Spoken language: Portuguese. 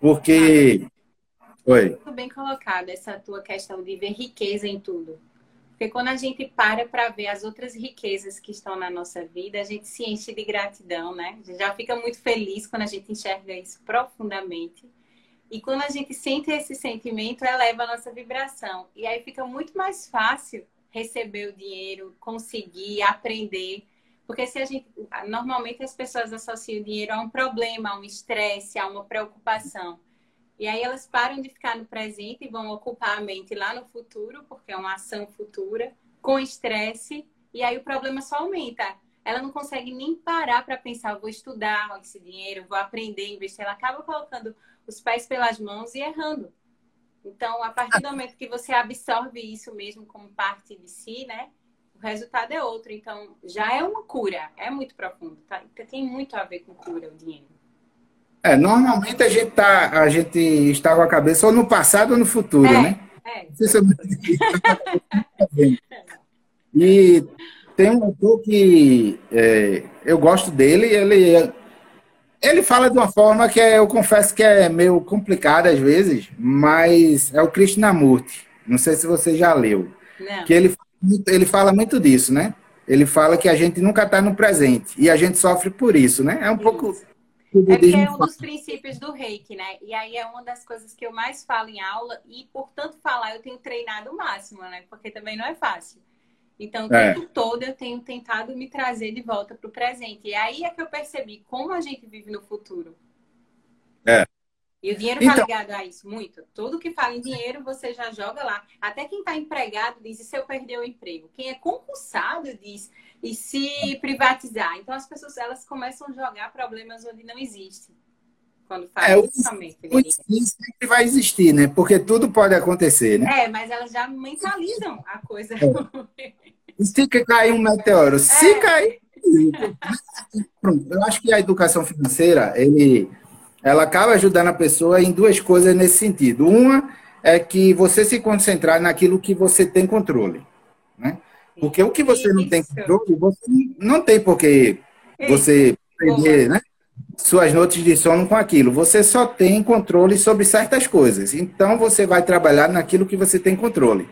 Porque. Oi. Muito bem colocado essa tua questão de ver riqueza em tudo. Porque quando a gente para para ver as outras riquezas que estão na nossa vida, a gente se enche de gratidão, né? Já fica muito feliz quando a gente enxerga isso profundamente. E quando a gente sente esse sentimento, eleva a nossa vibração. E aí fica muito mais fácil receber o dinheiro, conseguir, aprender. Porque se a gente. Normalmente as pessoas associam o dinheiro a um problema, a um estresse, a uma preocupação. E aí elas param de ficar no presente e vão ocupar a mente lá no futuro, porque é uma ação futura, com estresse, e aí o problema só aumenta. Ela não consegue nem parar para pensar, vou estudar esse dinheiro, vou aprender, investir. Ela acaba colocando os pés pelas mãos e errando. Então, a partir do momento que você absorve isso mesmo como parte de si, né? O resultado é outro. Então, já é uma cura. É muito profundo. Tá? Tem muito a ver com cura o dinheiro. É, normalmente a gente, tá, a gente está com a cabeça ou no passado ou no futuro, é, né? É. e tem um autor que é, eu gosto dele, ele, ele fala de uma forma que é, eu confesso que é meio complicada às vezes, mas é o Krishnamurti. Não sei se você já leu. Não. Que ele, ele fala muito disso, né? Ele fala que a gente nunca está no presente e a gente sofre por isso, né? É um Isso. pouco É porque é um dos princípios do reiki, né? E aí é uma das coisas que eu mais falo em aula e, por tanto falar, eu tenho treinado o máximo, né? Porque também não é fácil. Então, o É. tempo todo eu tenho tentado me trazer de volta para o presente. E aí é que eu percebi como a gente vive no futuro. É. E o dinheiro está Então- ligado a isso muito. Tudo que fala em dinheiro, você já joga lá. Até quem está empregado diz, e se eu perder o emprego? Quem é concursado diz, e se privatizar? Então, as pessoas, elas começam a jogar problemas onde não existem. Quando É, principalmente. o sim sempre vai existir, né? Porque tudo pode acontecer, né? É, mas elas já mentalizam a coisa. E se cair um meteoro? Se É. cair. Pronto, eu acho que a educação financeira, ele, ela acaba ajudando a pessoa em duas coisas nesse sentido. Uma é que você se concentrar naquilo que você tem controle. Né? Porque o que você não tem controle, você não tem por que você perder né, suas noites de sono com aquilo. Você só tem controle sobre certas coisas. Então, você vai trabalhar naquilo que você tem controle.